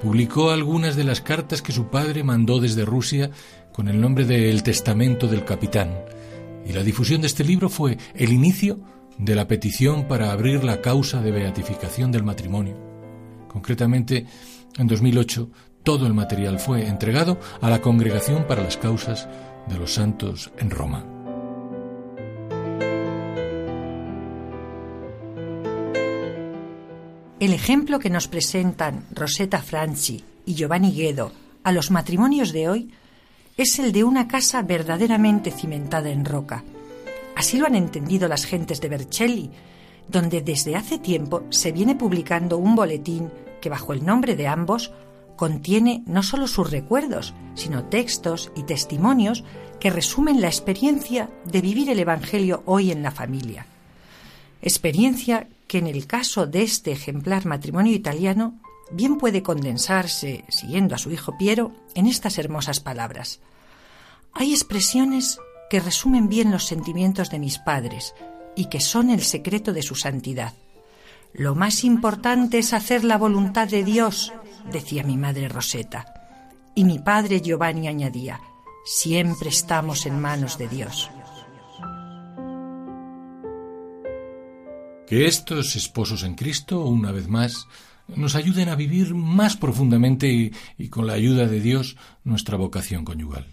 publicó algunas de las cartas que su padre mandó desde Rusia con el nombre de El Testamento del Capitán, y la difusión de este libro fue el inicio de la petición para abrir la causa de beatificación del matrimonio. Concretamente, en 2008, todo el material fue entregado a la Congregación para las Causas de los Santos en Roma. El ejemplo que nos presentan Rosetta Franchi y Giovanni Guedo a los matrimonios de hoy es el de una casa verdaderamente cimentada en roca. Así lo han entendido las gentes de Vercelli, donde desde hace tiempo se viene publicando un boletín que bajo el nombre de ambos contiene no solo sus recuerdos, sino textos y testimonios que resumen la experiencia de vivir el Evangelio hoy en la familia. Experiencia que en el caso de este ejemplar matrimonio italiano bien puede condensarse, siguiendo a su hijo Piero, en estas hermosas palabras. Hay expresiones que resumen bien los sentimientos de mis padres y que son el secreto de su santidad. Lo más importante es hacer la voluntad de Dios, decía mi madre Rosetta. Y mi padre Giovanni añadía, siempre estamos en manos de Dios. Que estos esposos en Cristo, una vez más, nos ayuden a vivir más profundamente y, y con la ayuda de Dios nuestra vocación conyugal.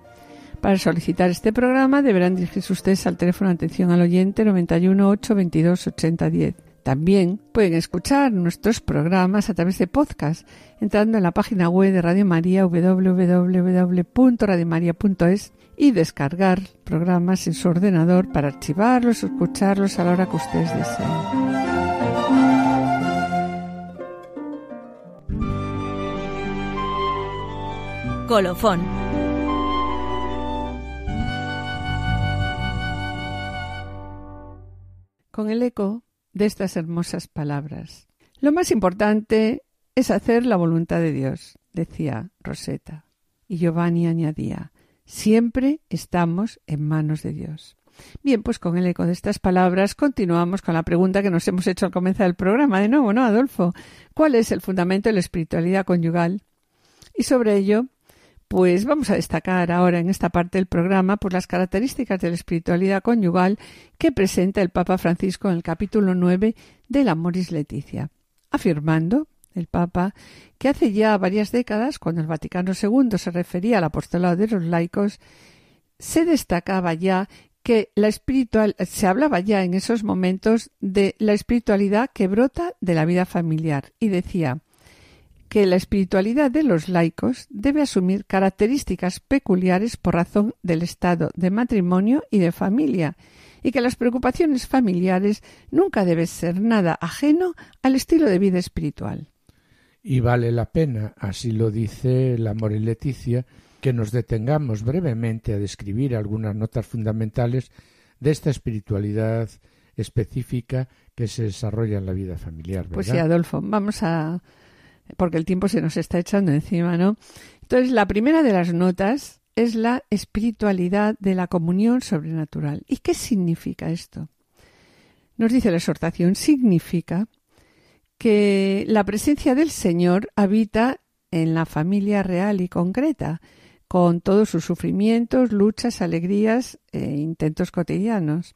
para solicitar este programa deberán dirigirse ustedes al teléfono atención al oyente 91 822 8010. También pueden escuchar nuestros programas a través de podcast entrando en la página web de Radio María www.radiomaria.es y descargar programas en su ordenador para archivarlos o escucharlos a la hora que ustedes deseen. Colofón con el eco de estas hermosas palabras. Lo más importante es hacer la voluntad de Dios, decía Rosetta. Y Giovanni añadía, siempre estamos en manos de Dios. Bien, pues con el eco de estas palabras continuamos con la pregunta que nos hemos hecho al comenzar el programa. De nuevo, ¿no, Adolfo? ¿Cuál es el fundamento de la espiritualidad conyugal? Y sobre ello pues vamos a destacar ahora en esta parte del programa por las características de la espiritualidad conyugal que presenta el Papa Francisco en el capítulo 9 del Amoris Leticia, afirmando el Papa que hace ya varias décadas, cuando el Vaticano II se refería al apostolado de los laicos, se destacaba ya que la espiritual se hablaba ya en esos momentos de la espiritualidad que brota de la vida familiar y decía que la espiritualidad de los laicos debe asumir características peculiares por razón del estado de matrimonio y de familia, y que las preocupaciones familiares nunca deben ser nada ajeno al estilo de vida espiritual. Y vale la pena, así lo dice la More Leticia, que nos detengamos brevemente a describir algunas notas fundamentales de esta espiritualidad específica que se desarrolla en la vida familiar. ¿verdad? Pues sí, Adolfo, vamos a... porque el tiempo se nos está echando encima, ¿no? Entonces, la primera de las notas es la espiritualidad de la comunión sobrenatural. ¿Y qué significa esto? Nos dice la exhortación, significa que la presencia del Señor habita en la familia real y concreta, con todos sus sufrimientos, luchas, alegrías e intentos cotidianos.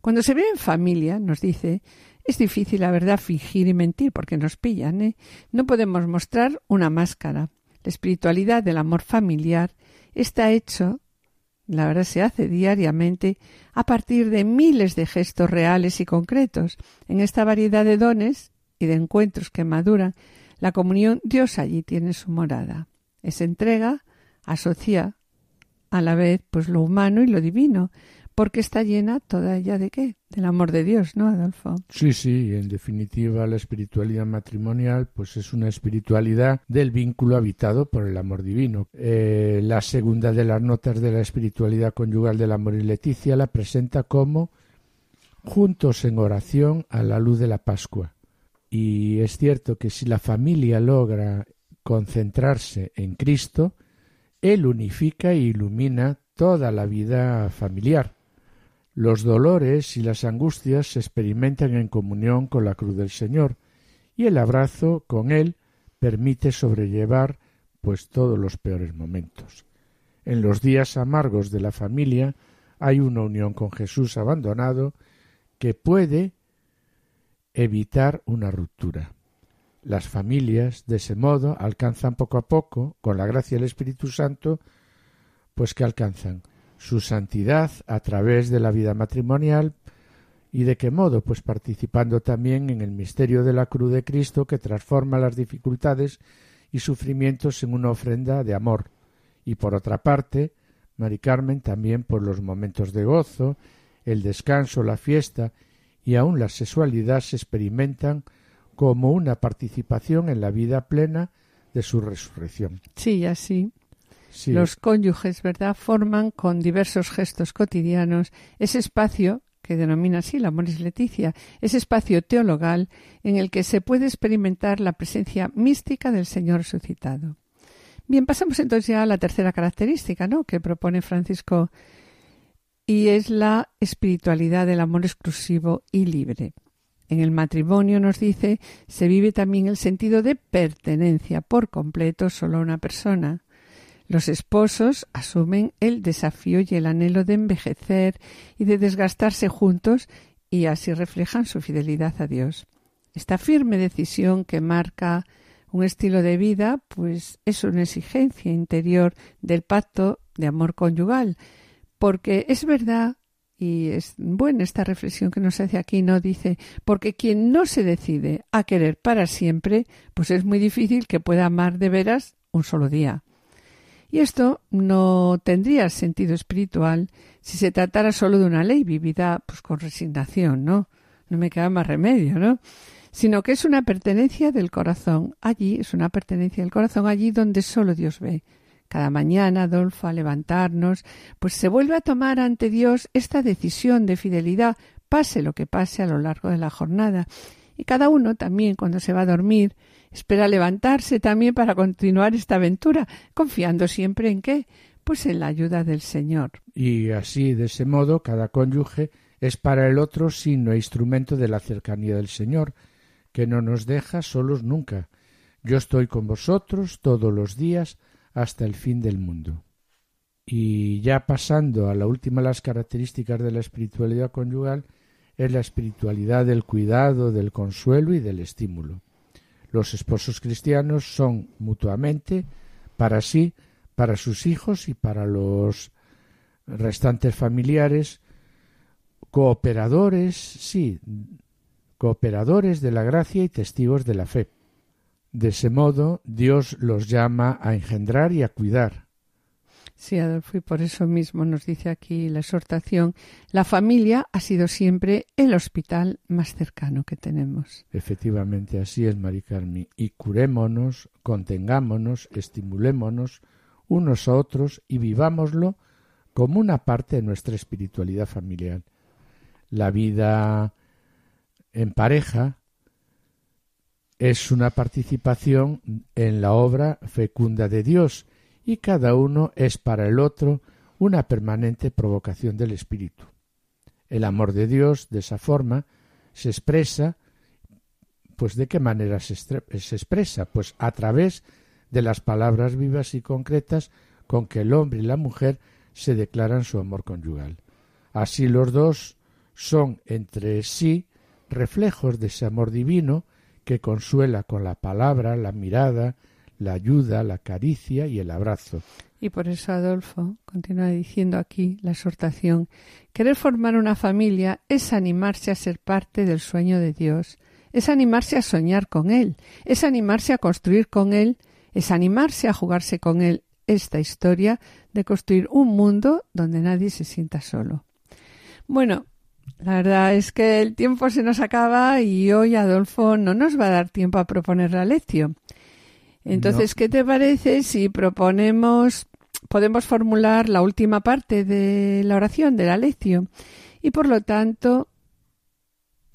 Cuando se ve en familia, nos dice, es difícil, la verdad, fingir y mentir porque nos pillan, ¿eh? No podemos mostrar una máscara. La espiritualidad del amor familiar está hecho, la verdad se hace diariamente, a partir de miles de gestos reales y concretos. En esta variedad de dones y de encuentros que maduran, la comunión Dios allí tiene su morada. Esa entrega asocia a la vez pues lo humano y lo divino, porque está llena toda ella de qué? Del amor de Dios, ¿no, Adolfo? Sí, sí, en definitiva la espiritualidad matrimonial pues es una espiritualidad del vínculo habitado por el amor divino. Eh, la segunda de las notas de la espiritualidad conyugal del amor y Leticia la presenta como juntos en oración a la luz de la Pascua. Y es cierto que si la familia logra concentrarse en Cristo, Él unifica e ilumina toda la vida familiar. Los dolores y las angustias se experimentan en comunión con la cruz del Señor, y el abrazo con Él permite sobrellevar pues todos los peores momentos. En los días amargos de la familia hay una unión con Jesús abandonado que puede evitar una ruptura. Las familias, de ese modo, alcanzan poco a poco, con la gracia del Espíritu Santo, pues que alcanzan su santidad a través de la vida matrimonial y de qué modo pues participando también en el misterio de la cruz de Cristo que transforma las dificultades y sufrimientos en una ofrenda de amor y por otra parte Mari Carmen también por los momentos de gozo el descanso la fiesta y aun la sexualidad se experimentan como una participación en la vida plena de su resurrección. Sí, así los cónyuges, ¿verdad?, forman con diversos gestos cotidianos ese espacio que denomina así la Moris Leticia, ese espacio teologal en el que se puede experimentar la presencia mística del Señor resucitado. Bien, pasamos entonces ya a la tercera característica, ¿no?, que propone Francisco y es la espiritualidad del amor exclusivo y libre. En el matrimonio, nos dice, se vive también el sentido de pertenencia por completo solo a una persona. Los esposos asumen el desafío y el anhelo de envejecer y de desgastarse juntos y así reflejan su fidelidad a Dios. Esta firme decisión que marca un estilo de vida, pues es una exigencia interior del pacto de amor conyugal, porque es verdad y es buena esta reflexión que nos hace aquí, ¿no? Dice, porque quien no se decide a querer para siempre, pues es muy difícil que pueda amar de veras un solo día. Y esto no tendría sentido espiritual si se tratara solo de una ley vivida pues con resignación, ¿no? No me queda más remedio, ¿no? Sino que es una pertenencia del corazón. Allí es una pertenencia del corazón, allí donde solo Dios ve. Cada mañana, Adolfo, a levantarnos, pues se vuelve a tomar ante Dios esta decisión de fidelidad, pase lo que pase a lo largo de la jornada. Y cada uno también, cuando se va a dormir, Espera levantarse también para continuar esta aventura, confiando siempre en qué? Pues en la ayuda del Señor. Y así, de ese modo, cada cónyuge es para el otro signo e instrumento de la cercanía del Señor, que no nos deja solos nunca. Yo estoy con vosotros todos los días hasta el fin del mundo. Y ya pasando a la última de las características de la espiritualidad conyugal, es la espiritualidad del cuidado, del consuelo y del estímulo. Los esposos cristianos son mutuamente para sí, para sus hijos y para los restantes familiares cooperadores, sí, cooperadores de la gracia y testigos de la fe. De ese modo, Dios los llama a engendrar y a cuidar, Sí, Adolfo, y por eso mismo nos dice aquí la exhortación, la familia ha sido siempre el hospital más cercano que tenemos. Efectivamente, así es, Mari Carmen. Y curémonos, contengámonos, estimulémonos unos a otros y vivámoslo como una parte de nuestra espiritualidad familiar. La vida en pareja es una participación en la obra fecunda de Dios y cada uno es para el otro una permanente provocación del espíritu. El amor de Dios, de esa forma, se expresa, pues ¿de qué manera se, se expresa? Pues a través de las palabras vivas y concretas con que el hombre y la mujer se declaran su amor conyugal. Así los dos son entre sí reflejos de ese amor divino que consuela con la palabra, la mirada, la ayuda, la caricia y el abrazo. Y por eso Adolfo continúa diciendo aquí la exhortación, querer formar una familia es animarse a ser parte del sueño de Dios, es animarse a soñar con Él, es animarse a construir con Él, es animarse a jugarse con Él esta historia de construir un mundo donde nadie se sienta solo. Bueno, la verdad es que el tiempo se nos acaba y hoy Adolfo no nos va a dar tiempo a proponer la lección. Entonces, ¿qué te parece si proponemos, podemos formular la última parte de la oración, de la lección? Y por lo tanto,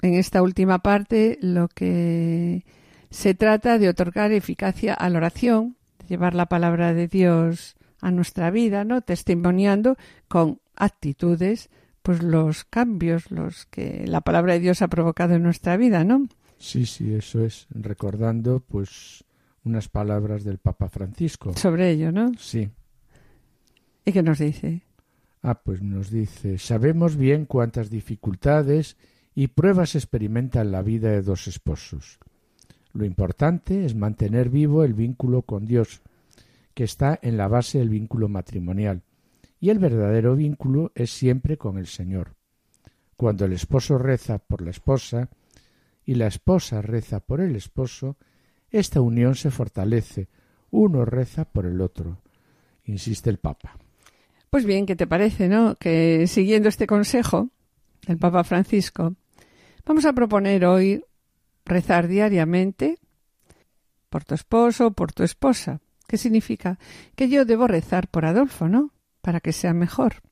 en esta última parte, lo que se trata de otorgar eficacia a la oración, de llevar la palabra de Dios a nuestra vida, ¿no? Testimoniando con actitudes pues los cambios los que la palabra de Dios ha provocado en nuestra vida, ¿no? Sí, sí, eso es, recordando pues unas palabras del Papa Francisco. Sobre ello, ¿no? Sí. ¿Y qué nos dice? Ah, pues nos dice, sabemos bien cuántas dificultades y pruebas experimentan la vida de dos esposos. Lo importante es mantener vivo el vínculo con Dios, que está en la base del vínculo matrimonial, y el verdadero vínculo es siempre con el Señor. Cuando el esposo reza por la esposa y la esposa reza por el esposo, esta unión se fortalece, uno reza por el otro, insiste el Papa. Pues bien, ¿qué te parece, no? Que siguiendo este consejo del Papa Francisco, vamos a proponer hoy rezar diariamente por tu esposo, por tu esposa. ¿Qué significa? Que yo debo rezar por Adolfo, ¿no? para que sea mejor.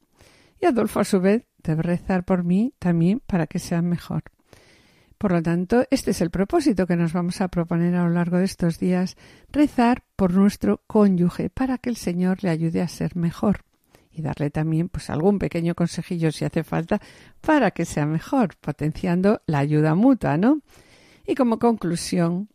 Y Adolfo, a su vez, debe rezar por mí también para que sea mejor. Por lo tanto, este es el propósito que nos vamos a proponer a lo largo de estos días, rezar por nuestro cónyuge para que el Señor le ayude a ser mejor y darle también pues algún pequeño consejillo si hace falta para que sea mejor, potenciando la ayuda mutua, ¿no? Y como conclusión,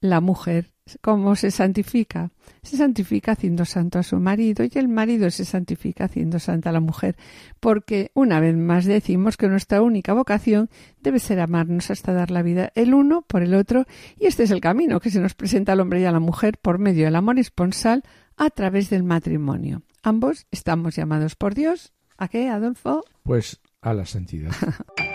la mujer ¿Cómo se santifica? Se santifica haciendo santo a su marido y el marido se santifica haciendo santa a la mujer, porque una vez más decimos que nuestra única vocación debe ser amarnos hasta dar la vida el uno por el otro y este es el camino que se nos presenta al hombre y a la mujer por medio del amor esponsal a través del matrimonio. Ambos estamos llamados por Dios. ¿A qué, Adolfo? Pues a la santidad.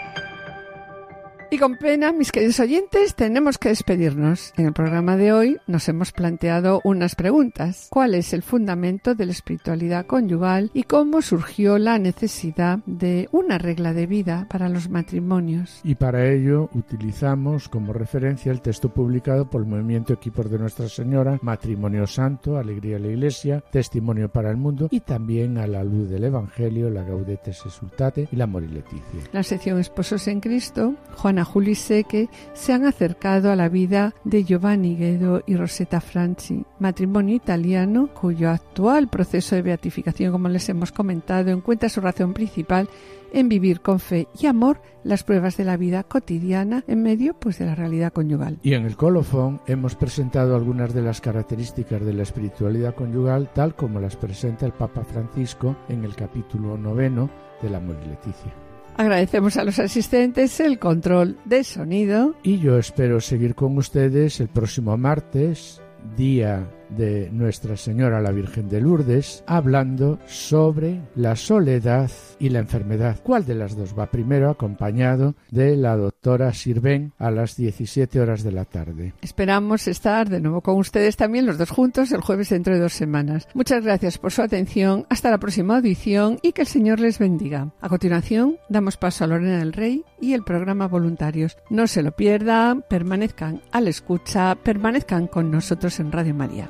Y con pena, mis queridos oyentes, tenemos que despedirnos. En el programa de hoy nos hemos planteado unas preguntas. ¿Cuál es el fundamento de la espiritualidad conyugal y cómo surgió la necesidad de una regla de vida para los matrimonios? Y para ello utilizamos como referencia el texto publicado por el Movimiento Equipos de Nuestra Señora, Matrimonio Santo, Alegría a la Iglesia, Testimonio para el Mundo y también a la luz del Evangelio, la Gaudete Sesultate y la Mori Leticia. La sección Esposos en Cristo, Juana Juli Seque se han acercado a la vida de Giovanni Guedo y Rosetta Franci, matrimonio italiano cuyo actual proceso de beatificación, como les hemos comentado, encuentra su razón principal en vivir con fe y amor las pruebas de la vida cotidiana en medio pues de la realidad conyugal. Y en el colofón hemos presentado algunas de las características de la espiritualidad conyugal tal como las presenta el Papa Francisco en el capítulo noveno de la Mori Leticia. Agradecemos a los asistentes el control de sonido. Y yo espero seguir con ustedes el próximo martes, día de Nuestra Señora la Virgen de Lourdes, hablando sobre la soledad y la enfermedad. ¿Cuál de las dos va primero acompañado de la doctora Sirven a las 17 horas de la tarde? Esperamos estar de nuevo con ustedes también los dos juntos el jueves dentro de dos semanas. Muchas gracias por su atención. Hasta la próxima audición y que el Señor les bendiga. A continuación, damos paso a Lorena del Rey y el programa Voluntarios. No se lo pierdan, permanezcan a la escucha, permanezcan con nosotros en Radio María.